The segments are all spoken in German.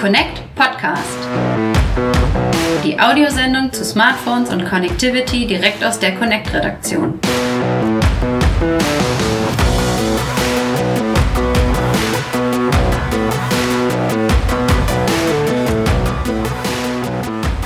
Connect Podcast. Die Audiosendung zu Smartphones und Connectivity direkt aus der Connect-Redaktion.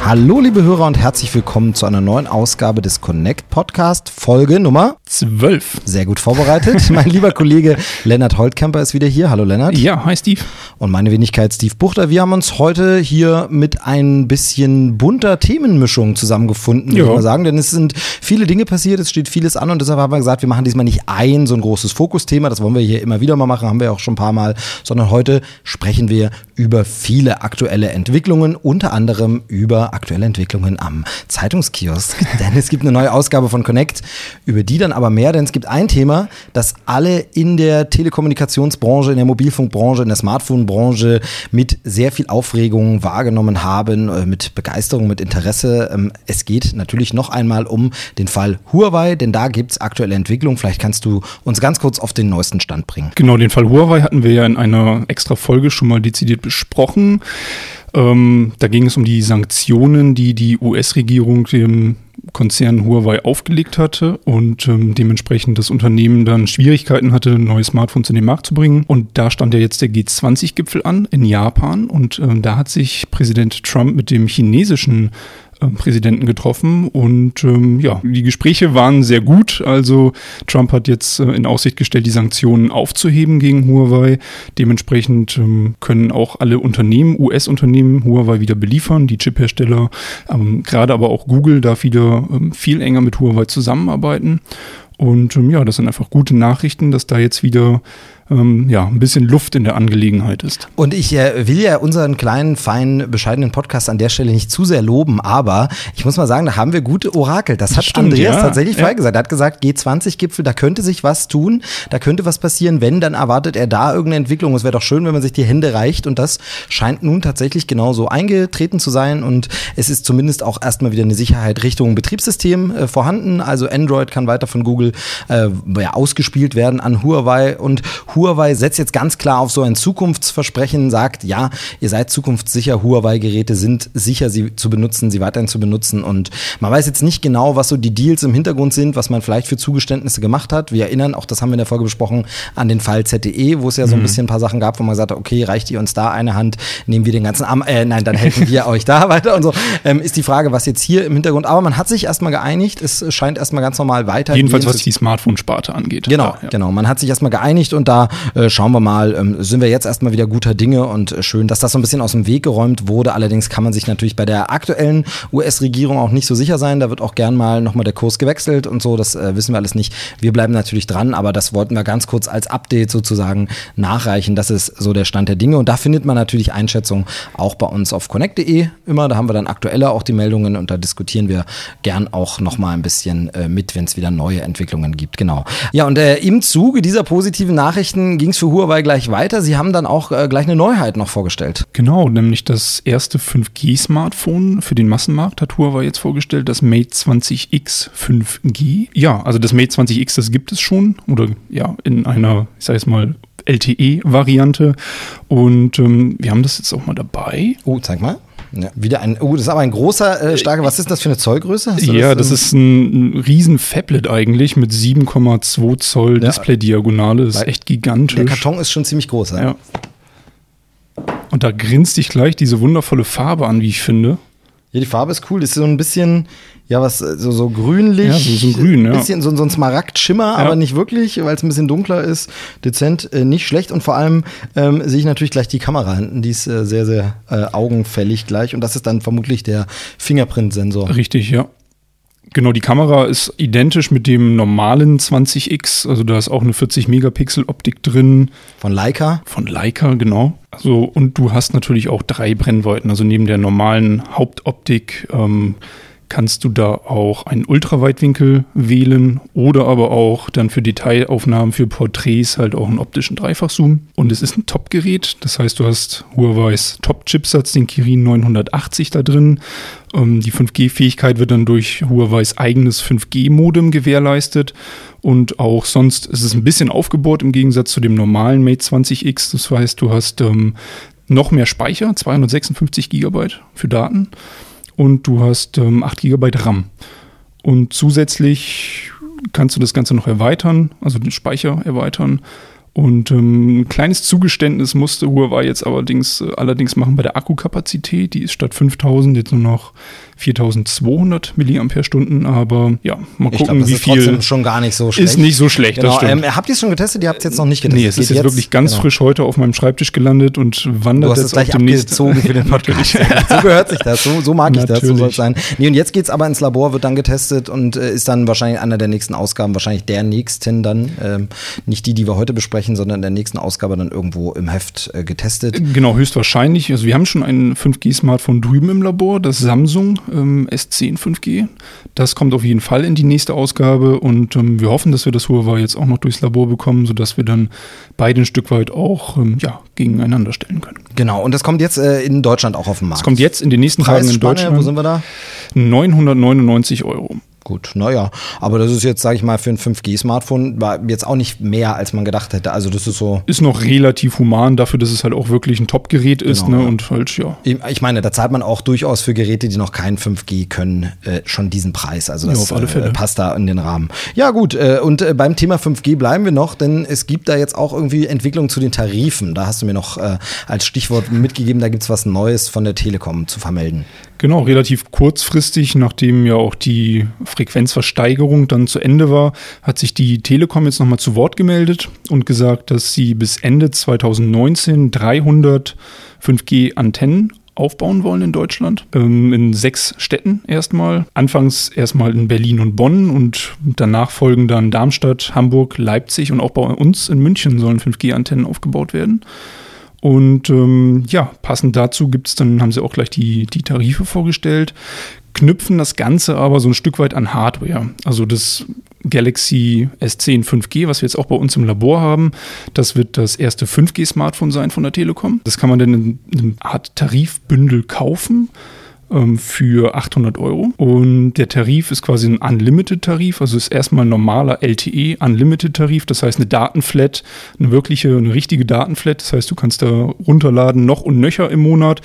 Hallo liebe Hörer und herzlich willkommen zu einer neuen Ausgabe des Connect Podcast, Folge Nummer 12. Sehr gut vorbereitet. mein lieber Kollege Lennart Holtkamper ist wieder hier. Hallo Lennart. Ja, hi Steve. Und meine Wenigkeit Steve Buchter. Wir haben uns heute hier mit ein bisschen bunter Themenmischung zusammengefunden, würde ich mal sagen. Denn es sind viele Dinge passiert, es steht vieles an und deshalb haben wir gesagt, wir machen diesmal nicht ein so ein großes Fokusthema, das wollen wir hier immer wieder mal machen, haben wir auch schon ein paar Mal, sondern heute sprechen wir über viele aktuelle Entwicklungen, unter anderem über aktuelle Entwicklungen am Zeitungskiosk. denn es gibt eine neue Ausgabe von Connect, über die dann aber mehr, denn es gibt ein Thema, das alle in der Telekommunikationsbranche, in der Mobilfunkbranche, in der Smartphone-Branche mit sehr viel Aufregung wahrgenommen haben, äh, mit Begeisterung, mit Interesse. Ähm, Es geht natürlich noch einmal um den Fall Huawei, denn da gibt es aktuelle Entwicklungen. Vielleicht kannst du uns ganz kurz auf den neuesten Stand bringen. Genau, den Fall Huawei hatten wir ja in einer extra Folge schon mal dezidiert besprochen. Ähm, da ging es um die Sanktionen, die die US-Regierung dem Konzern Huawei aufgelegt hatte und ähm, dementsprechend das Unternehmen dann Schwierigkeiten hatte, neue Smartphones in den Markt zu bringen. Und da stand ja jetzt der G20-Gipfel an in Japan und ähm, da hat sich Präsident Trump mit dem chinesischen Präsidenten getroffen und ähm, ja, die Gespräche waren sehr gut. Also Trump hat jetzt äh, in Aussicht gestellt, die Sanktionen aufzuheben gegen Huawei. Dementsprechend ähm, können auch alle Unternehmen, US-Unternehmen, Huawei wieder beliefern, die Chiphersteller, ähm, gerade aber auch Google darf wieder ähm, viel enger mit Huawei zusammenarbeiten. Und ähm, ja, das sind einfach gute Nachrichten, dass da jetzt wieder ähm, ja, ein bisschen Luft in der Angelegenheit ist. Und ich äh, will ja unseren kleinen, feinen, bescheidenen Podcast an der Stelle nicht zu sehr loben, aber ich muss mal sagen, da haben wir gute Orakel. Das hat stimmt, Andreas ja. tatsächlich Ja. gesagt. Er hat gesagt, G20-Gipfel, da könnte sich was tun, da könnte was passieren. Wenn, dann erwartet er da irgendeine Entwicklung. Es wäre doch schön, wenn man sich die Hände reicht und das scheint nun tatsächlich genauso eingetreten zu sein und es ist zumindest auch erstmal wieder eine Sicherheit Richtung Betriebssystem äh, vorhanden. Also Android kann weiter von Google äh, ja, ausgespielt werden an Huawei und Huawei setzt jetzt ganz klar auf so ein Zukunftsversprechen, sagt, ja, ihr seid zukunftssicher, Huawei-Geräte sind sicher, sie zu benutzen, sie weiterhin zu benutzen und man weiß jetzt nicht genau, was so die Deals im Hintergrund sind, was man vielleicht für Zugeständnisse gemacht hat. Wir erinnern, auch das haben wir in der Folge besprochen, an den Fall ZTE, wo es ja so ein bisschen ein paar Sachen gab, wo man gesagt hat, okay, reicht ihr uns da eine Hand, nehmen wir den ganzen Arm, äh, nein, dann helfen wir euch da weiter und so. Ähm, ist die Frage, was jetzt hier im Hintergrund, aber man hat sich erstmal geeinigt, es scheint erstmal ganz normal weiter. Jedenfalls was die Smartphone-Sparte angeht. Genau, Ja. genau. Man hat sich erstmal geeinigt und da äh, schauen wir mal, ähm, sind wir jetzt erstmal wieder guter Dinge und schön, dass das so ein bisschen aus dem Weg geräumt wurde. Allerdings kann man sich natürlich bei der aktuellen US-Regierung auch nicht so sicher sein. Da wird auch gern mal nochmal der Kurs gewechselt und so. Das äh, wissen wir alles nicht. Wir bleiben natürlich dran, aber das wollten wir ganz kurz als Update sozusagen nachreichen. Das ist so der Stand der Dinge und da findet man natürlich Einschätzungen auch bei uns auf connect.de immer. Da haben wir dann aktueller auch die Meldungen und da diskutieren wir gern auch nochmal ein bisschen äh, mit, wenn es wieder neue Entwicklungen gibt. Genau. Ja, und äh, im Zuge dieser positiven Nachrichten ging es für Huawei gleich weiter. Sie haben dann auch äh, gleich eine Neuheit noch vorgestellt. Genau, nämlich das erste 5G-Smartphone für den Massenmarkt hat Huawei jetzt vorgestellt, das Mate 20X 5G. Ja, also das Mate 20X, das gibt es schon oder ja, in einer, ich sag jetzt mal, LTE-Variante. Und ähm, wir haben das jetzt auch mal dabei. Oh, zeig mal. Ja, wieder ein, oh, das ist aber ein großer, äh, starker, was ist das für eine Zollgröße? Ja, das ähm, ist ein, ein riesen Fablet eigentlich mit 7,2 Zoll Ja. Display-Diagonale. Das ist echt gigantisch. Der Karton ist schon ziemlich groß. Ja. Ja. Und da grinst dich gleich diese wundervolle Farbe an, wie ich finde. Ja, die Farbe ist cool. Das ist so ein bisschen, ja, was, äh, so, so grünlich. Ja, so- so ein Grün, ja. Bisschen so, so ein Smaragdschimmer, aber nicht wirklich, weil es ein bisschen dunkler ist. Dezent, äh, nicht schlecht. Und vor allem ähm, sehe ich natürlich gleich die Kamera hinten. Die ist äh, sehr, sehr äh, augenfällig gleich. Und das ist dann vermutlich der Fingerprint-Sensor. Richtig, ja. Genau, die Kamera ist identisch mit dem normalen 20X. Also da ist auch eine 40-Megapixel-Optik drin Von Leica. von Leica, genau. Also, und du hast natürlich auch drei Brennweiten. Also neben der normalen Hauptoptik ähm, kannst du da auch einen Ultraweitwinkel wählen oder aber auch dann für Detailaufnahmen, für Porträts halt auch einen optischen Dreifachzoom. Und es ist ein Top-Gerät, das heißt, du hast Huawei's Top-Chipsatz, den Kirin 980 da drin. Ähm, die 5G-Fähigkeit wird dann durch Huawei's eigenes 5G-Modem gewährleistet. Und auch sonst ist es ein bisschen aufgebohrt im Gegensatz zu dem normalen Mate 20X. Das heißt, du hast ähm, noch mehr Speicher, 256 Gigabyte für Daten und du hast ähm, 8 Gigabyte RAM. Und zusätzlich kannst du das Ganze noch erweitern, also den Speicher erweitern und ähm, ein kleines Zugeständnis musste Huawei jetzt allerdings, äh, allerdings machen bei der Akkukapazität. Die ist statt 5000 jetzt nur noch 4200 Milliampere-Stunden. Aber ja, mal gucken, glaub, das wie ist viel. Trotzdem schon gar nicht so schlecht. Ist nicht so schlecht, genau, das Ähm, habt ihr es schon getestet? Ihr habt es jetzt noch nicht getestet. Nee, es ist jetzt, wirklich ganz genau. frisch heute auf meinem Schreibtisch gelandet und wandert du hast jetzt es gleich abgezogen für den Podcast. so gehört sich das. So, so mag ich das. So soll es sein. Nee, und jetzt geht es aber ins Labor, wird dann getestet und äh, ist dann wahrscheinlich einer der nächsten Ausgaben, wahrscheinlich der nächsten dann. Ähm, nicht die, die wir heute besprechen besprechen, sondern in der nächsten Ausgabe dann irgendwo im Heft äh, getestet. Genau, höchstwahrscheinlich. Also wir haben schon ein 5G-Smartphone drüben im Labor, das Samsung ähm, S10 5G. Das kommt auf jeden Fall in die nächste Ausgabe und ähm, wir hoffen, dass wir das Huawei jetzt auch noch durchs Labor bekommen, sodass wir dann beide ein Stück weit auch ähm, ja, gegeneinander stellen können. Genau, und das kommt jetzt äh, in Deutschland auch auf den Markt. Das kommt jetzt in den nächsten Tagen in Deutschland. Wo sind wir da? 999 Euro. Gut, naja, aber das ist jetzt, sage ich mal, für ein 5G-Smartphone war jetzt auch nicht mehr, als man gedacht hätte. Also das ist so. Ist noch relativ human dafür, dass es halt auch wirklich ein Top-Gerät ist, genau, ne? Ja. Und halt, ja. Ich meine, da zahlt man auch durchaus für Geräte, die noch kein 5G können, äh, schon diesen Preis. Also das ja, äh, passt da in den Rahmen. Ja, gut, äh, und äh, beim Thema 5G bleiben wir noch, denn es gibt da jetzt auch irgendwie Entwicklungen zu den Tarifen. Da hast du mir noch äh, als Stichwort mitgegeben, da gibt es was Neues von der Telekom zu vermelden. Genau, relativ kurzfristig, nachdem ja auch die Frequenzversteigerung dann zu Ende war, hat sich die Telekom jetzt nochmal zu Wort gemeldet und gesagt, dass sie bis Ende 2019 300 5G-Antennen aufbauen wollen in Deutschland. Ähm, in sechs Städten erstmal. Anfangs erstmal in Berlin und Bonn und danach folgen dann Darmstadt, Hamburg, Leipzig und auch bei uns in München sollen 5G-Antennen aufgebaut werden. Und ähm, ja, passend dazu gibt es dann, haben sie auch gleich die, die Tarife vorgestellt, knüpfen das Ganze aber so ein Stück weit an Hardware. Also das Galaxy S10 5G, was wir jetzt auch bei uns im Labor haben, das wird das erste 5G-Smartphone sein von der Telekom. Das kann man dann in einem Art Tarifbündel kaufen ähm, für 800 Euro. Und der Tarif ist quasi ein Unlimited-Tarif, also ist erstmal ein normaler LTE Unlimited-Tarif, das heißt eine Datenflat, eine wirkliche, eine richtige Datenflat. Das heißt, du kannst da runterladen noch und nöcher im Monat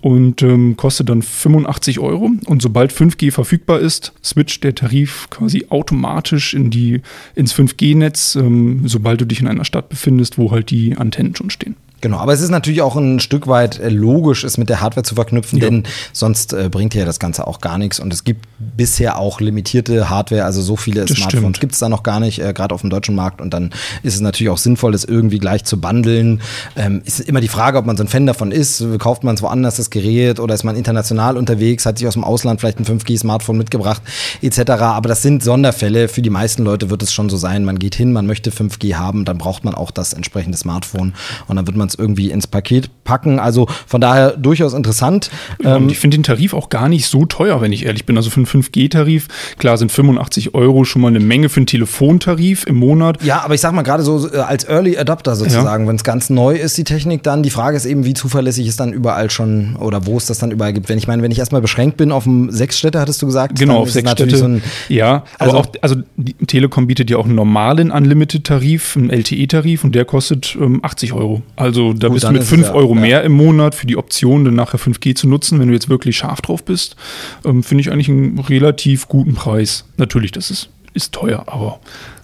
und ähm, kostet dann 85 Euro. Und sobald 5G verfügbar ist, switcht der Tarif quasi automatisch in die, ins 5G-Netz, ähm, sobald du dich in einer Stadt befindest, wo halt die Antennen schon stehen. Genau, aber es ist natürlich auch ein Stück weit äh, logisch, es mit der Hardware zu verknüpfen, ja. denn sonst äh, bringt ja das Ganze auch gar nichts. Und es gibt bisher auch limitierte Hardware, also so viele das Smartphones gibt es da noch gar nicht, äh, gerade auf dem deutschen Markt. Und dann ist es natürlich auch sinnvoll, das irgendwie gleich zu bundeln. Ähm, ist immer die Frage, ob man so ein Fan davon ist. Kauft man es woanders das Gerät oder ist man international unterwegs, hat sich aus dem Ausland vielleicht ein 5G-Smartphone mitgebracht, etc. Aber das sind Sonderfälle. Für die meisten Leute wird es schon so sein, man geht hin, man möchte 5G haben, dann braucht man auch das entsprechende Smartphone und dann wird man es irgendwie ins Paket packen. Also von daher durchaus interessant. Ja, ähm, ich finde den Tarif auch gar nicht so teuer, wenn ich ehrlich bin. Also für einen 5G-Tarif, klar sind 85 Euro schon mal eine Menge für einen Telefontarif im Monat. Ja, aber ich sag mal gerade so äh, als Early Adapter sozusagen, ja. wenn es ganz neu ist, die Technik dann. Die Frage ist eben, wie zuverlässig es dann überall schon oder wo es das dann überall gibt. Wenn ich meine, wenn ich erstmal beschränkt bin auf sechs Städte, hattest du gesagt? Genau, auf sechs Städte. So ein, ja, also auch, also die Telekom bietet ja auch einen normalen Unlimited-Tarif, einen LTE-Tarif und der kostet ähm, 80 Euro. Also da Gut, bist du mit 5 Euro ja. mehr im Monat für die Option, dann nachher 5G zu nutzen, wenn du jetzt wirklich scharf drauf bist. Ähm, Finde ich eigentlich einen relativ guten Preis. Natürlich, das ist, ist teuer, aber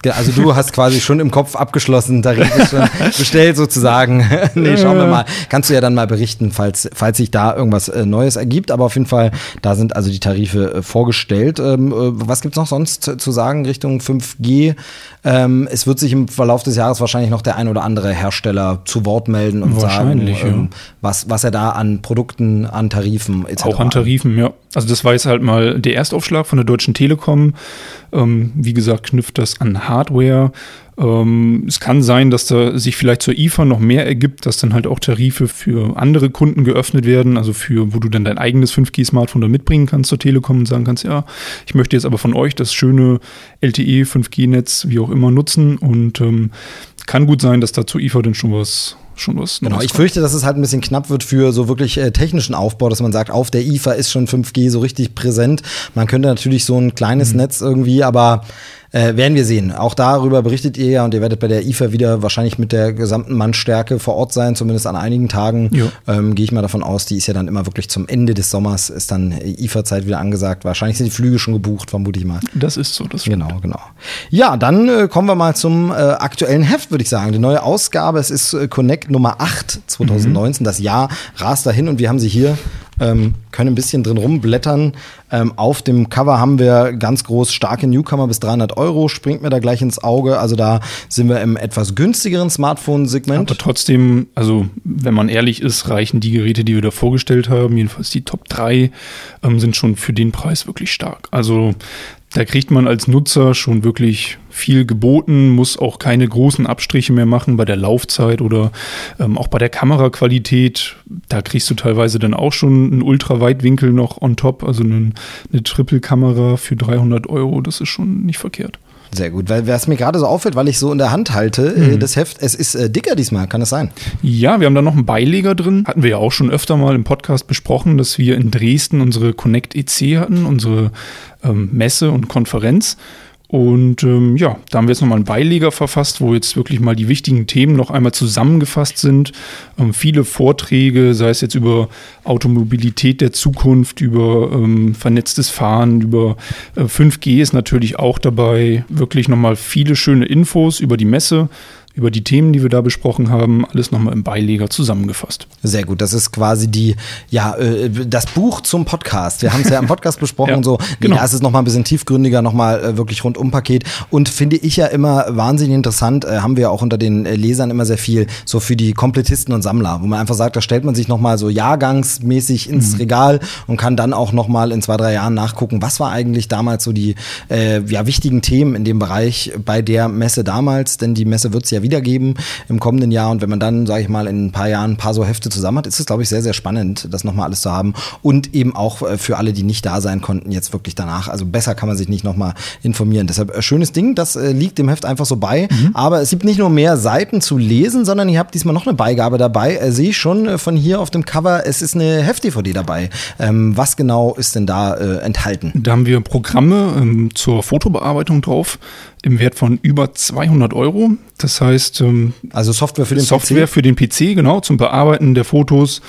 also du hast quasi schon im Kopf abgeschlossen, Tarif ist schon bestellt sozusagen. nee, schauen wir mal. Kannst du ja dann mal berichten, falls, falls sich da irgendwas äh, Neues ergibt. Aber auf jeden Fall, da sind also die Tarife äh, vorgestellt. Ähm, äh, was gibt's noch sonst zu sagen Richtung 5G? Ähm, es wird sich im Verlauf des Jahres wahrscheinlich noch der ein oder andere Hersteller zu Wort melden und sagen, ähm, ja. was, was er da an Produkten, an Tarifen etc. Auch an Tarifen, ja. Also das war jetzt halt mal der Erstaufschlag von der Deutschen Telekom. Ähm, wie gesagt, knüpft das an Hardware. Ähm, es kann sein, dass da sich vielleicht zur IFA noch mehr ergibt, dass dann halt auch Tarife für andere Kunden geöffnet werden, also für, wo du dann dein eigenes 5G-Smartphone da mitbringen kannst zur Telekom und sagen kannst, ja, ich möchte jetzt aber von euch das schöne LTE 5G-Netz, wie auch immer, nutzen und ähm, kann gut sein, dass da zur IFA dann schon was schon was Genau, ich fürchte, dass es halt ein bisschen knapp wird für so wirklich äh, technischen Aufbau, dass man sagt, auf der IFA ist schon 5G so richtig präsent. Man könnte natürlich so ein kleines mhm. Netz irgendwie, aber Äh, werden wir sehen. Auch darüber berichtet ihr ja und ihr werdet bei der IFA wieder wahrscheinlich mit der gesamten Mannstärke vor Ort sein, zumindest an einigen Tagen. Ähm, Gehe ich mal davon aus, die ist ja dann immer wirklich zum Ende des Sommers, ist dann IFA-Zeit wieder angesagt. Wahrscheinlich sind die Flüge schon gebucht, vermute ich mal. Das ist so, das Genau, genau. Ja, dann äh, kommen wir mal zum äh, aktuellen Heft, würde ich sagen. Die neue Ausgabe, es ist äh, Connect Nummer 8 2019. Mhm. Das Jahr rast dahin und wir haben sie hier ähm, können ein bisschen drin rumblättern. Ähm, auf dem Cover haben wir ganz groß starke Newcomer bis 300 Euro, springt mir da gleich ins Auge. Also da sind wir im etwas günstigeren Smartphone-Segment. Aber trotzdem, also wenn man ehrlich ist, reichen die Geräte, die wir da vorgestellt haben, jedenfalls die Top 3, ähm, sind schon für den Preis wirklich stark. Also da kriegt man als Nutzer schon wirklich viel geboten, muss auch keine großen Abstriche mehr machen bei der Laufzeit oder ähm, auch bei der Kameraqualität. Da kriegst du teilweise dann auch schon einen Ultraweitwinkel noch on top, also eine, eine Triple-Kamera für 300 Euro. Das ist schon nicht verkehrt. Sehr gut, weil was mir gerade so auffällt, weil ich so in der Hand halte, äh, mhm. das Heft, es ist äh, dicker diesmal, kann es sein? Ja, wir haben da noch einen Beileger drin. Hatten wir ja auch schon öfter mal im Podcast besprochen, dass wir in Dresden unsere Connect EC hatten, unsere ähm, Messe und Konferenz. Und ähm, ja, da haben wir jetzt nochmal einen Beileger verfasst, wo jetzt wirklich mal die wichtigen Themen noch einmal zusammengefasst sind. Ähm, viele Vorträge, sei es jetzt über Automobilität der Zukunft, über ähm, vernetztes Fahren, über äh, 5G ist natürlich auch dabei. Wirklich nochmal viele schöne Infos über die Messe über die Themen, die wir da besprochen haben, alles nochmal im Beileger zusammengefasst. Sehr gut. Das ist quasi die, ja, äh, das Buch zum Podcast. Wir haben es ja im Podcast besprochen ja, und so. Nee, genau. Da ist es nochmal ein bisschen tiefgründiger, nochmal äh, wirklich rundum Paket. Und finde ich ja immer wahnsinnig interessant, äh, haben wir auch unter den Lesern immer sehr viel, so für die Komplettisten und Sammler, wo man einfach sagt, da stellt man sich nochmal so jahrgangsmäßig ins mhm. Regal und kann dann auch nochmal in zwei, drei Jahren nachgucken, was war eigentlich damals so die äh, ja, wichtigen Themen in dem Bereich bei der Messe damals, denn die Messe wird es ja wieder wiedergeben im kommenden Jahr. Und wenn man dann, sage ich mal, in ein paar Jahren ein paar so Hefte zusammen hat, ist es, glaube ich, sehr, sehr spannend, das nochmal alles zu haben. Und eben auch äh, für alle, die nicht da sein konnten, jetzt wirklich danach. Also besser kann man sich nicht nochmal informieren. Deshalb äh, schönes Ding, das äh, liegt dem Heft einfach so bei. Mhm. Aber es gibt nicht nur mehr Seiten zu lesen, sondern ihr habt diesmal noch eine Beigabe dabei. Äh, Sehe ich schon von hier auf dem Cover, es ist eine Heft-DVD dabei. Ähm, was genau ist denn da äh, enthalten? Da haben wir Programme ähm, zur Fotobearbeitung drauf im Wert von über 200 Euro. Das heißt, ähm, also Software für den Software PC? für den PC, genau, zum Bearbeiten der Fotos,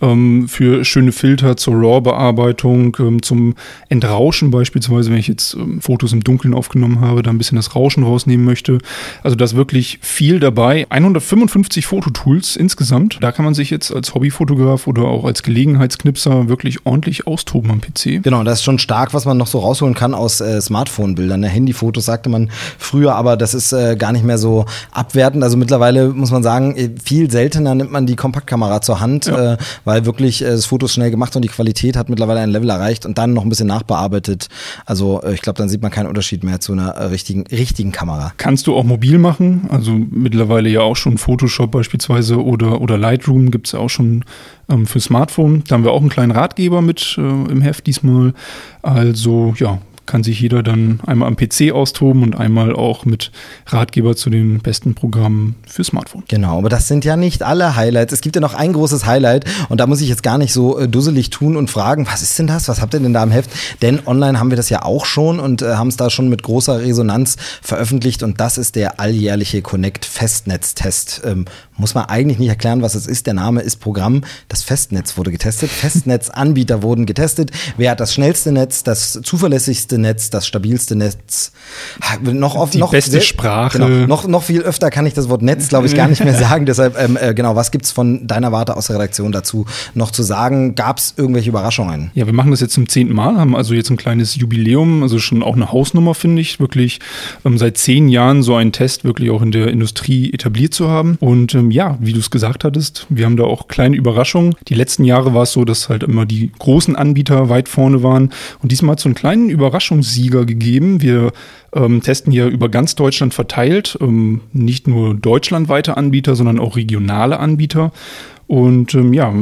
ähm, für schöne Filter zur RAW-Bearbeitung, ähm, zum Entrauschen beispielsweise, wenn ich jetzt ähm, Fotos im Dunkeln aufgenommen habe, da ein bisschen das Rauschen rausnehmen möchte. Also da ist wirklich viel dabei. 155 Fototools insgesamt. Da kann man sich jetzt als Hobbyfotograf oder auch als Gelegenheitsknipser wirklich ordentlich austoben am PC. Genau, das ist schon stark, was man noch so rausholen kann aus äh, Smartphone-Bildern. Ne? Handyfotos sagte man früher, aber das ist äh, gar nicht mehr so abwertend. Also mittlerweile muss man sagen, äh, viel seltener nimmt man die Kompaktkamera zur Hand, ja. äh, weil wirklich äh, das Foto ist schnell gemacht und die Qualität hat mittlerweile ein Level erreicht und dann noch ein bisschen nachbearbeitet. Also äh, ich glaube, dann sieht man keinen Unterschied mehr zu einer äh, richtigen, richtigen Kamera. Kannst du auch mobil machen, also mittlerweile ja auch schon Photoshop beispielsweise oder, oder Lightroom gibt es ja auch schon ähm, für Smartphone. Da haben wir auch einen kleinen Ratgeber mit äh, im Heft diesmal. Also ja, kann sich jeder dann einmal am PC austoben und einmal auch mit Ratgeber zu den besten Programmen für Smartphone. Genau, aber das sind ja nicht alle Highlights. Es gibt ja noch ein großes Highlight und da muss ich jetzt gar nicht so äh, dusselig tun und fragen, was ist denn das? Was habt ihr denn da im Heft? Denn online haben wir das ja auch schon und äh, haben es da schon mit großer Resonanz veröffentlicht und das ist der alljährliche Connect Festnetztest. Ähm, muss man eigentlich nicht erklären, was es ist. Der Name ist Programm. Das Festnetz wurde getestet. Festnetzanbieter wurden getestet. Wer hat das schnellste Netz, das zuverlässigste Netz, das stabilste Netz? Noch oft, Die noch beste sehr, Sprache. Genau, noch, noch viel öfter kann ich das Wort Netz, glaube ich, gar nicht mehr sagen. Deshalb, ähm, äh, genau, was gibt's von deiner Warte aus der Redaktion dazu noch zu sagen? Gab es irgendwelche Überraschungen? Ja, wir machen das jetzt zum zehnten Mal, haben also jetzt ein kleines Jubiläum, also schon auch eine Hausnummer, finde ich, wirklich ähm, seit zehn Jahren so einen Test wirklich auch in der Industrie etabliert zu haben. Und ähm, ja, wie du es gesagt hattest, wir haben da auch kleine Überraschungen. Die letzten Jahre war es so, dass halt immer die großen Anbieter weit vorne waren. Und diesmal es so einen kleinen Überraschungssieger gegeben. Wir ähm, testen hier über ganz Deutschland verteilt, ähm, nicht nur deutschlandweite Anbieter, sondern auch regionale Anbieter. Und ähm, ja,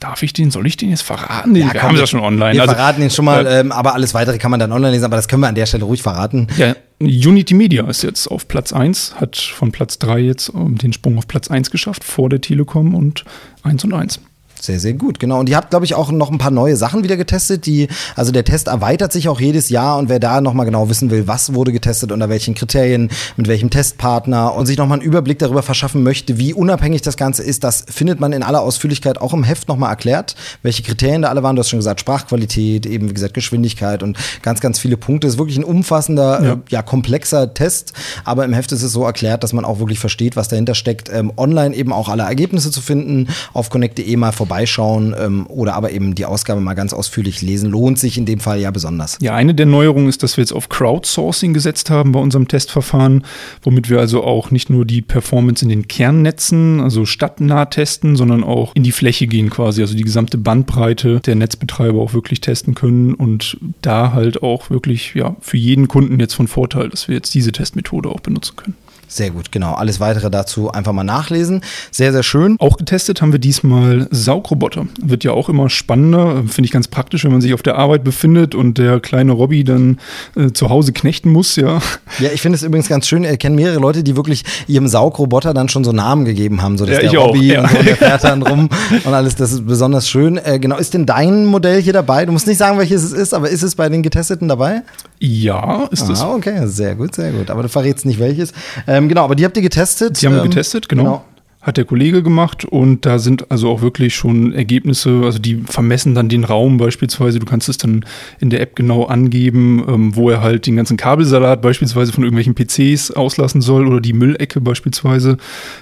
Darf ich den, soll ich den jetzt verraten? Ja, wir haben es ja schon online. Wir also, verraten ihn schon mal, äh, aber alles weitere kann man dann online lesen, aber das können wir an der Stelle ruhig verraten. Ja, Unity Media ist jetzt auf Platz 1, hat von Platz 3 jetzt ähm, den Sprung auf Platz 1 geschafft, vor der Telekom und 1 und 1. Sehr, sehr gut, genau. Und ihr habt, glaube ich, auch noch ein paar neue Sachen wieder getestet. Die, also der Test erweitert sich auch jedes Jahr und wer da nochmal genau wissen will, was wurde getestet, unter welchen Kriterien, mit welchem Testpartner und sich nochmal einen Überblick darüber verschaffen möchte, wie unabhängig das Ganze ist, das findet man in aller Ausführlichkeit auch im Heft nochmal erklärt, welche Kriterien da alle waren. Du hast schon gesagt, Sprachqualität, eben wie gesagt Geschwindigkeit und ganz, ganz viele Punkte. Das ist wirklich ein umfassender, ja. Äh, ja komplexer Test, aber im Heft ist es so erklärt, dass man auch wirklich versteht, was dahinter steckt. Ähm, online eben auch alle Ergebnisse zu finden, auf connect.de mal vorbei vorbeischauen ähm, oder aber eben die Ausgabe mal ganz ausführlich lesen. Lohnt sich in dem Fall ja besonders. Ja, eine der Neuerungen ist, dass wir jetzt auf Crowdsourcing gesetzt haben bei unserem Testverfahren, womit wir also auch nicht nur die Performance in den Kernnetzen, also stadtnah testen, sondern auch in die Fläche gehen quasi, also die gesamte Bandbreite der Netzbetreiber auch wirklich testen können und da halt auch wirklich ja für jeden Kunden jetzt von Vorteil, dass wir jetzt diese Testmethode auch benutzen können. Sehr gut, genau. Alles weitere dazu einfach mal nachlesen. Sehr, sehr schön. Auch getestet haben wir diesmal Saugroboter. Wird ja auch immer spannender. Finde ich ganz praktisch, wenn man sich auf der Arbeit befindet und der kleine Robby dann äh, zu Hause knechten muss, ja. Ja, ich finde es übrigens ganz schön. Ich kenne mehrere Leute, die wirklich ihrem Saugroboter dann schon so Namen gegeben haben. So, dass ja, der Robby ja. und so, der fährt dann rum und alles. Das ist besonders schön. Äh, genau, ist denn dein Modell hier dabei? Du musst nicht sagen, welches es ist, aber ist es bei den Getesteten dabei? Ja, ist es. Ah, okay, sehr gut, sehr gut. Aber du verrätst nicht welches. Ähm, genau, aber die habt ihr getestet. Die haben wir ähm, getestet, genau. genau. Hat der Kollege gemacht und da sind also auch wirklich schon Ergebnisse, also die vermessen dann den Raum beispielsweise. Du kannst es dann in der App genau angeben, ähm, wo er halt den ganzen Kabelsalat beispielsweise von irgendwelchen PCs auslassen soll oder die Müllecke beispielsweise.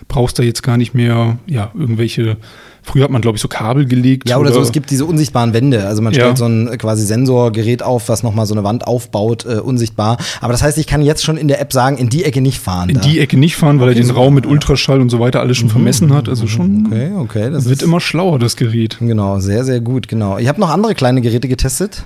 Brauchst da jetzt gar nicht mehr, ja, irgendwelche Früher hat man, glaube ich, so Kabel gelegt. Ja, oder, oder, so, es gibt diese unsichtbaren Wände. Also man stellt ja. so ein quasi Sensorgerät auf, was nochmal so eine Wand aufbaut, äh, unsichtbar. Aber das heißt, ich kann jetzt schon in der App sagen, in die Ecke nicht fahren. In da. die Ecke nicht fahren, weil okay, er den so Raum mit Ultraschall und so weiter alles schon mhm. vermessen hat. Also schon. Okay, okay. Das wird immer schlauer, das Gerät. Genau, sehr, sehr gut, genau. Ich habe noch andere kleine Geräte getestet.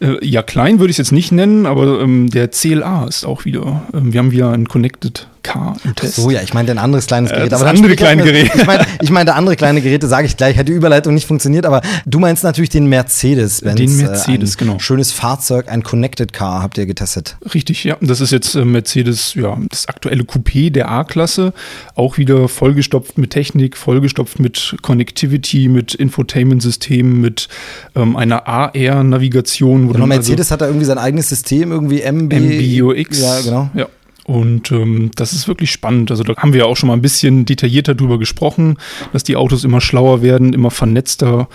Äh, ja, klein würde ich es jetzt nicht nennen, aber ähm, der CLA ist auch wieder. Ähm, wir haben wieder ein Connected K im Test. Ach so, ja, ich meinte ein anderes kleines äh, Gerät. Äh, das aber andere kleine Gerät. Ich meine, ich meinte andere kleine Geräte, sage ich gleich, hat die Überleitung nicht funktioniert, aber du meinst natürlich den Mercedes. -Benz, den Mercedes, äh, genau. Schönes Fahrzeug, ein Connected Car habt ihr getestet. Richtig, ja. Das ist jetzt äh, Mercedes, ja, das aktuelle Coupé der A-Klasse. Auch wieder vollgestopft mit Technik, vollgestopft mit Connectivity, mit Infotainment-Systemen, mit ähm, einer AR-Navigation. Genau, Mercedes also, hat da irgendwie sein eigenes System, irgendwie MB. MBUX. Ja, genau. Ja. Und ähm, das ist wirklich spannend. Also da haben wir ja auch schon mal ein bisschen detaillierter drüber gesprochen, dass die Autos immer schlauer werden, immer vernetzter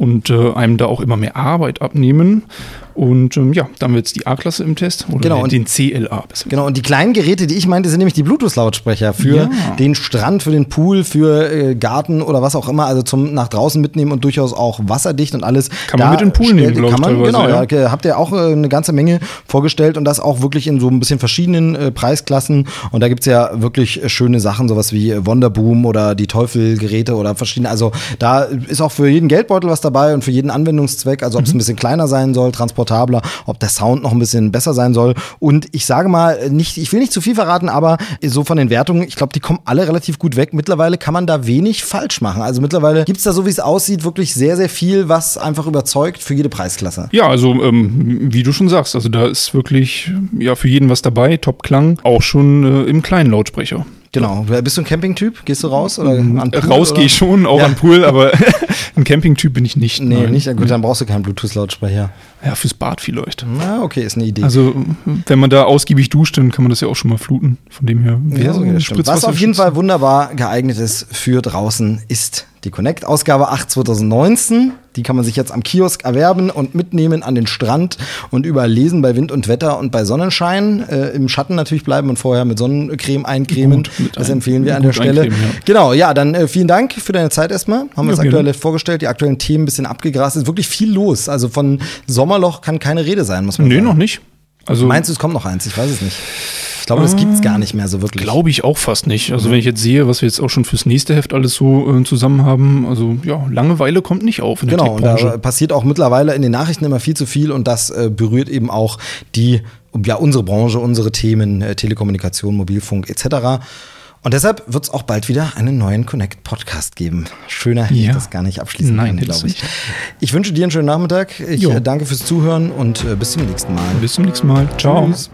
und äh, einem da auch immer mehr Arbeit abnehmen. Und ähm, ja, da haben wir jetzt die A-Klasse im Test oder genau, den, CLA. Genau, und die kleinen Geräte, die ich meinte, sind nämlich die Bluetooth-Lautsprecher für ja. den Strand, für den Pool, für äh, Garten oder was auch immer, also zum nach draußen mitnehmen und durchaus auch wasserdicht und alles. Kann man da mit in den Pool nehmen, glaube ich. Man, genau, ja. ja. habt ihr auch äh, eine ganze Menge vorgestellt und das auch wirklich in so ein bisschen verschiedenen äh, Preisklassen. Und da gibt es ja wirklich schöne Sachen, sowas wie Wonderboom oder die Teufel-Geräte oder verschiedene. Also da ist auch für jeden Geldbeutel was dabei und für jeden Anwendungszweck, also ob es mhm. ein bisschen kleiner sein soll, Transport komfortabler, ob der Sound noch ein bisschen besser sein soll. Und ich sage mal, nicht, ich will nicht zu viel verraten, aber so von den Wertungen, ich glaube, die kommen alle relativ gut weg. Mittlerweile kann man da wenig falsch machen. Also mittlerweile gibt es da, so wie es aussieht, wirklich sehr, sehr viel, was einfach überzeugt für jede Preisklasse. Ja, also ähm, wie du schon sagst, also da ist wirklich ja für jeden was dabei, Top-Klang, auch schon äh, im kleinen Lautsprecher. Genau. Bist du ein Campingtyp? Gehst du raus? Oder an Pool, raus gehe ich schon, auch ja. an Pool, aber ein Campingtyp bin ich nicht. Nee, nein. nicht. Gut, dann brauchst du keinen Bluetooth-Lautsprecher. Ja, fürs Bad vielleicht. Na, okay, ist eine Idee. Also, wenn man da ausgiebig duscht, dann kann man das ja auch schon mal fluten. Von dem her. Ja, so Was auf jeden Fall wunderbar geeignet ist für draußen, ist die Connect Ausgabe 8 2019. Die kann man sich jetzt am Kiosk erwerben und mitnehmen an den Strand und überall lesen bei Wind und Wetter und bei Sonnenschein. Äh, Im Schatten natürlich bleiben und vorher mit Sonnencreme eincremen. Gut, das empfehlen wir an der Stelle. Ja. Genau, ja, dann äh, vielen Dank für deine Zeit erstmal. Haben wir ja, das aktuelle vorgestellt, die aktuellen Themen ein bisschen abgegrast. Es ist wirklich viel los. Also von Sommerloch kann keine Rede sein, muss man nee, sagen. Nee, noch nicht. Also Meinst du, es kommt noch eins? Ich weiß es nicht. Ich glaube, das gibt es gar nicht mehr so wirklich. Glaube ich auch fast nicht. Also, wenn ich jetzt sehe, was wir jetzt auch schon fürs nächste Heft alles so äh, zusammen haben, also ja, Langeweile kommt nicht auf. In genau, und da passiert auch mittlerweile in den Nachrichten immer viel zu viel und das äh, berührt eben auch die, ja, unsere Branche, unsere Themen, äh, Telekommunikation, Mobilfunk etc. Und deshalb wird es auch bald wieder einen neuen Connect Podcast geben. Schöner hätte ja. ich das gar nicht abschließen Nein, können, glaube ich. Ich wünsche dir einen schönen Nachmittag. Ich jo. danke fürs Zuhören und äh, bis zum nächsten Mal. Bis zum nächsten Mal. Ciao. Tschüss.